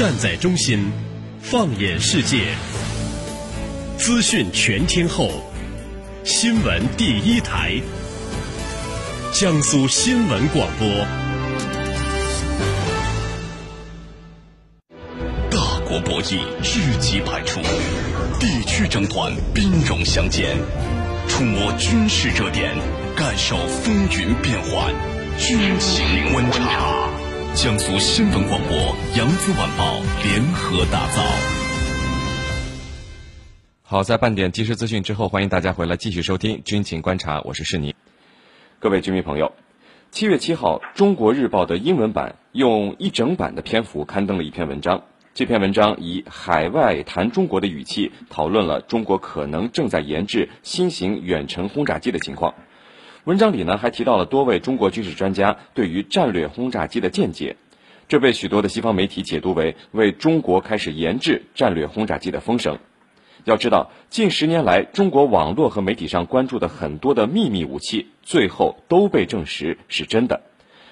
站在中心，放眼世界，资讯全天候，新闻第一台，江苏新闻广播。大国博弈，知己百出；地区争端，兵戎相见。触摸军事热点，感受风云变幻。军情观察，江苏新闻广播、扬子晚报联合打造。好，在半点即时资讯之后，欢迎大家回来继续收听军情观察，我是世尼。各位军迷朋友，七月七号，《中国日报》的英文版用一整版的篇幅刊登了一篇文章。这篇文章以海外谈中国的语气，讨论了中国可能正在研制新型远程轰炸机的情况。文章里呢，还提到了多位中国军事专家对于战略轰炸机的见解，这被许多的西方媒体解读为为中国开始研制战略轰炸机的风声。要知道，近十年来，中国网络和媒体上关注的很多的秘密武器，最后都被证实是真的。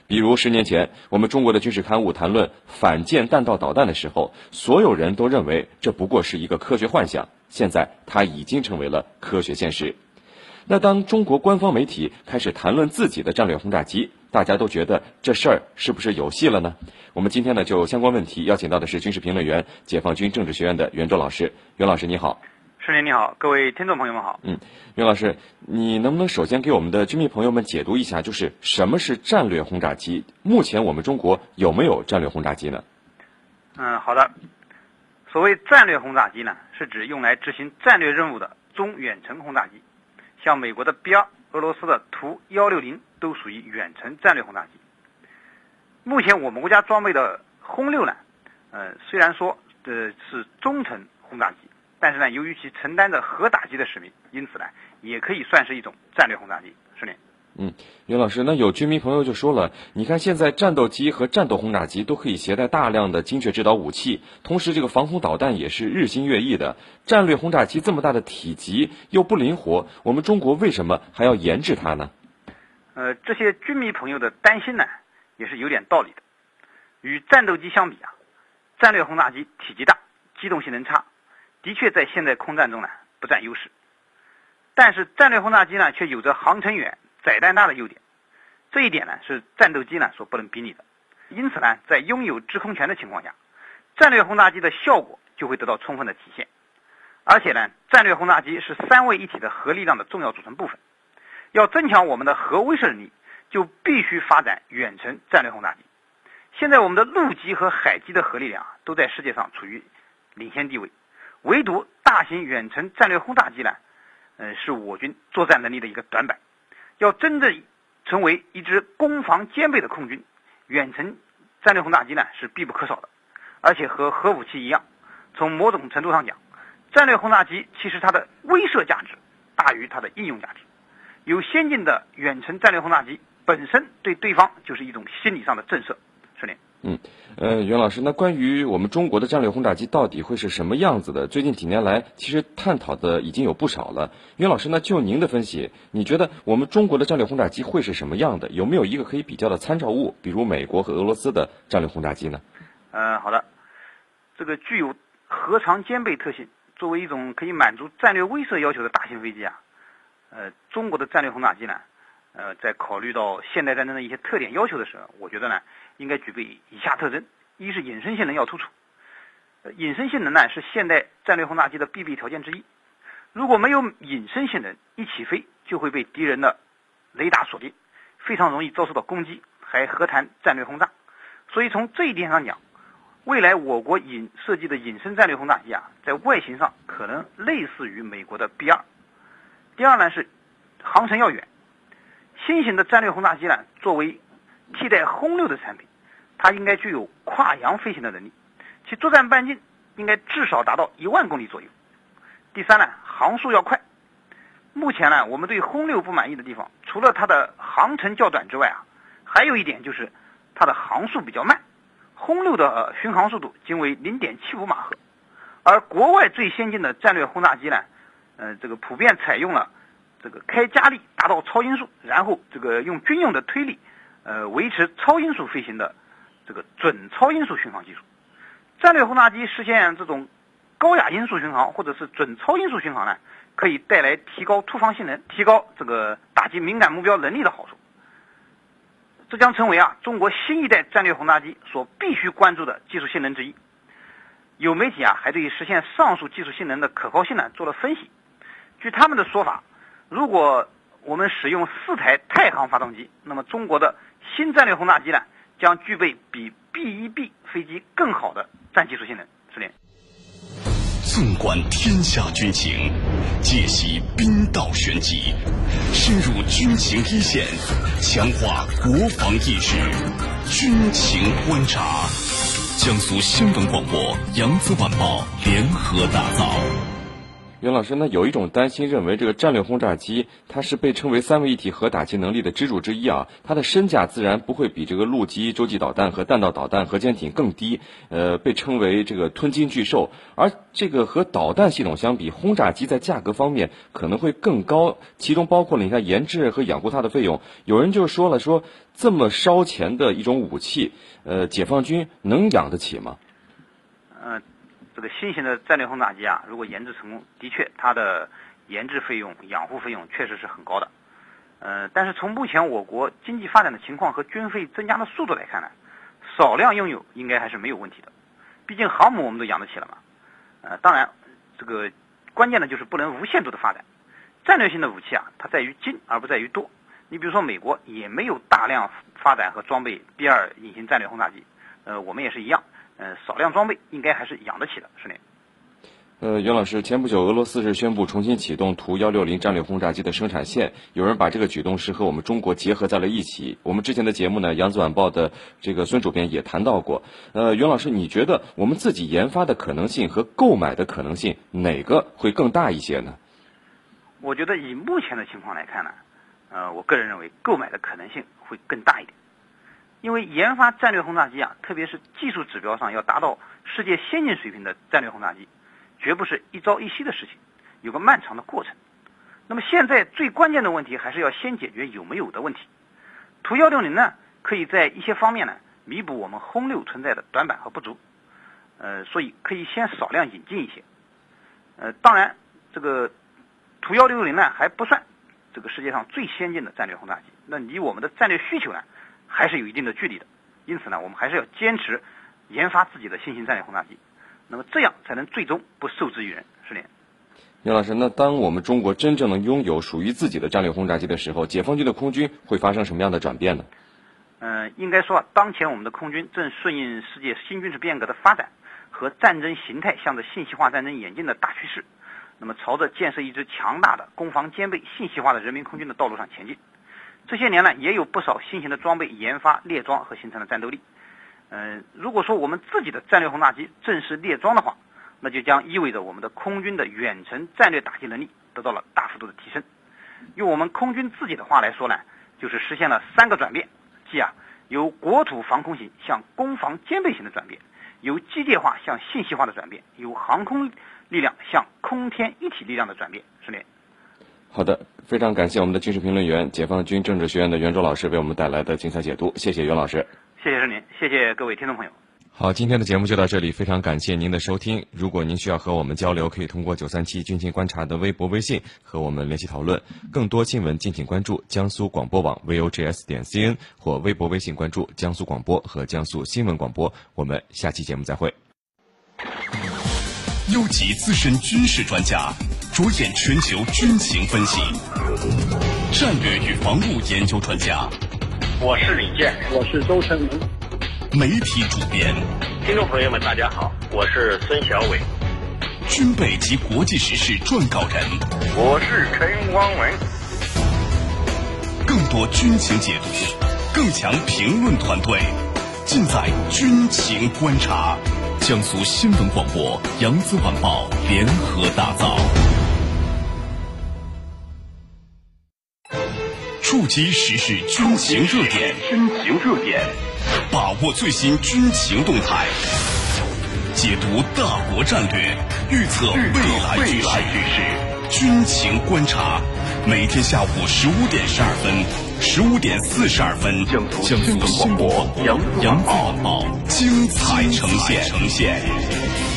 比如十年前，我们中国的军事刊物谈论反舰弹道导弹的时候，所有人都认为这不过是一个科学幻想。现在，它已经成为了科学现实。那当中国官方媒体开始谈论自己的战略轰炸机，大家都觉得这事儿是不是有戏了呢？我们今天呢，就相关问题邀请到的是军事评论员、解放军政治学院的袁卓老师。袁老师，你好。世林你好，各位听众朋友们好。嗯，袁老师，你能不能首先给我们的军迷朋友们解读一下，就是什么是战略轰炸机？目前我们中国有没有战略轰炸机呢？嗯，好的。所谓战略轰炸机呢，是指用来执行战略任务的中远程轰炸机，像美国的 B 二、俄罗斯的图幺六零都属于远程战略轰炸机。目前我们国家装备的轰六呢，呃，虽然说呃是中程轰炸机。但是呢，由于其承担着核打击的使命，因此呢，也可以算是一种战略轰炸机。是的。嗯，袁老师，那有军迷朋友就说了，你看现在战斗机和战斗轰炸机都可以携带大量的精确制导武器，同时这个防空导弹也是日新月异的。战略轰炸机这么大的体积又不灵活，我们中国为什么还要研制它呢？呃，这些军迷朋友的担心呢，也是有点道理的。与战斗机相比啊，战略轰炸机体积大，机动性能差。的确，在现代空战中呢不占优势，但是战略轰炸机呢却有着航程远、载弹大的优点，这一点呢是战斗机呢所不能比拟的。因此呢，在拥有制空权的情况下，战略轰炸机的效果就会得到充分的体现。而且呢，战略轰炸机是三位一体的核力量的重要组成部分。要增强我们的核威慑能力，就必须发展远程战略轰炸机。现在我们的陆基和海基的核力量都在世界上处于领先地位。唯独大型远程战略轰炸机呢，呃，是我军作战能力的一个短板。要真正成为一支攻防兼备的空军，远程战略轰炸机呢是必不可少的。而且和核武器一样，从某种程度上讲，战略轰炸机其实它的威慑价值大于它的应用价值。有先进的远程战略轰炸机本身对对方就是一种心理上的震慑，是的。嗯，呃，袁老师，那关于我们中国的战略轰炸机到底会是什么样子的？最近几年来，其实探讨的已经有不少了。袁老师，那就您的分析，你觉得我们中国的战略轰炸机会是什么样的？有没有一个可以比较的参照物？比如美国和俄罗斯的战略轰炸机呢？嗯，好的，这个具有核常兼备特性，作为一种可以满足战略威慑要求的大型飞机啊，呃，中国的战略轰炸机呢？呃，在考虑到现代战争的一些特点要求的时候，我觉得呢，应该具备以下特征：一是隐身性能要突出。隐身性能呢，是现代战略轰炸机的必备条件之一。如果没有隐身性能，一起飞就会被敌人的雷达锁定，非常容易遭受到攻击，还何谈战略轰炸？所以从这一点上讲，未来我国隐设计的隐身战略轰炸机啊，在外形上可能类似于美国的 B 二。第二呢是航程要远。新型的战略轰炸机呢，作为替代轰六的产品，它应该具有跨洋飞行的能力，其作战半径应该至少达到一万公里左右。第三呢，航速要快。目前呢，我们对轰六不满意的地方，除了它的航程较短之外啊，还有一点就是它的航速比较慢。轰六的巡航速度仅为零点七五马赫，而国外最先进的战略轰炸机呢，呃，这个普遍采用了。这个开加力达到超音速，然后这个用军用的推力，呃，维持超音速飞行的这个准超音速巡航技术。战略轰炸机实现这种高压音速巡航或者是准超音速巡航呢，可以带来提高突防性能、提高这个打击敏感目标能力的好处。这将成为啊中国新一代战略轰炸机所必须关注的技术性能之一。有媒体啊还对实现上述技术性能的可靠性呢做了分析。据他们的说法，如果我们使用四台太行发动机，那么中国的新战略轰炸机呢将具备比 B-1B 飞机更好的战技术性能。是连。纵观天下军情，解析兵道玄机，深入军情一线，强化国防意识，军情观察。江苏新闻广播、扬子晚报联合打造。袁老师，那有一种担心，认为这个战略轰炸机它是被称为三位一体核打击能力的支柱之一啊，它的身价自然不会比这个陆基洲际导弹和弹道导弹、核潜艇更低，呃，被称为这个吞金巨兽。而这个和导弹系统相比，轰炸机在价格方面可能会更高，其中包括了你看研制和养护它的费用。有人就说了，说这么烧钱的一种武器，呃，解放军能养得起吗？嗯。这个新型的战略轰炸机啊，如果研制成功，的确它的研制费用、养护费用确实是很高的。呃，但是从目前我国经济发展的情况和军费增加的速度来看呢，少量拥有应该还是没有问题的。毕竟航母我们都养得起了嘛。呃，当然，这个关键的就是不能无限度的发展。战略性的武器啊，它在于精而不在于多。你比如说美国也没有大量发展和装备 B 二隐形战略轰炸机，呃，我们也是一样。呃，少量装备应该还是养得起的，是的。呃，袁老师，前不久俄罗斯是宣布重新启动图幺六零战略轰炸机的生产线，有人把这个举动是和我们中国结合在了一起。我们之前的节目呢，扬子晚报的这个孙主编也谈到过。呃，袁老师，你觉得我们自己研发的可能性和购买的可能性哪个会更大一些呢？我觉得以目前的情况来看呢，呃，我个人认为购买的可能性会更大一点。因为研发战略轰炸机啊，特别是技术指标上要达到世界先进水平的战略轰炸机，绝不是一朝一夕的事情，有个漫长的过程。那么现在最关键的问题还是要先解决有没有的问题。图幺六零呢，可以在一些方面呢弥补我们轰六存在的短板和不足，呃，所以可以先少量引进一些。呃，当然这个图幺六零呢还不算这个世界上最先进的战略轰炸机，那离我们的战略需求呢？还是有一定的距离的，因此呢，我们还是要坚持研发自己的新型战略轰炸机，那么这样才能最终不受制于人。是的。杨老师，那当我们中国真正能拥有属于自己的战略轰炸机的时候，解放军的空军会发生什么样的转变呢？嗯，应该说，当前我们的空军正顺应世界新军事变革的发展和战争形态向着信息化战争演进的大趋势，那么朝着建设一支强大的攻防兼备、信息化的人民空军的道路上前进。这些年呢，也有不少新型的装备研发列装和形成了战斗力。嗯，如果说我们自己的战略轰炸机正式列装的话，那就将意味着我们的空军的远程战略打击能力得到了大幅度的提升。用我们空军自己的话来说呢，就是实现了三个转变，即啊，由国土防空型向攻防兼备型的转变，由机械化向信息化的转变，由航空力量向空天一体力量的转变，是的。好的，非常感谢我们的军事评论员、解放军政治学院的袁卓老师为我们带来的精彩解读，谢谢袁老师。谢谢您，谢谢各位听众朋友。好，今天的节目就到这里，非常感谢您的收听。如果您需要和我们交流，可以通过九三七军情观察的微博、微信和我们联系讨论。更多新闻，敬请关注江苏广播网 vogs 点 cn 或微博、微信关注江苏广播和江苏新闻广播。我们下期节目再会。优级资深军事专家。着眼全球军情分析，战略与防务研究专家。我是李健，我是周成明。媒体主编，听众朋友们，大家好，我是孙小伟。军备及国际时事撰稿人，我是陈光文。更多军情解读，更强评论团队，尽在军情观察。江苏新闻广播、扬子晚报联合打造。触及时事军情热点，军情热点，把握最新军情动态，解读大国战略，预测未来局势，军情观察，每天下午十五点十二分。十五点四十二分，江苏新闻广播杨杨报晚报精彩呈现。呈现。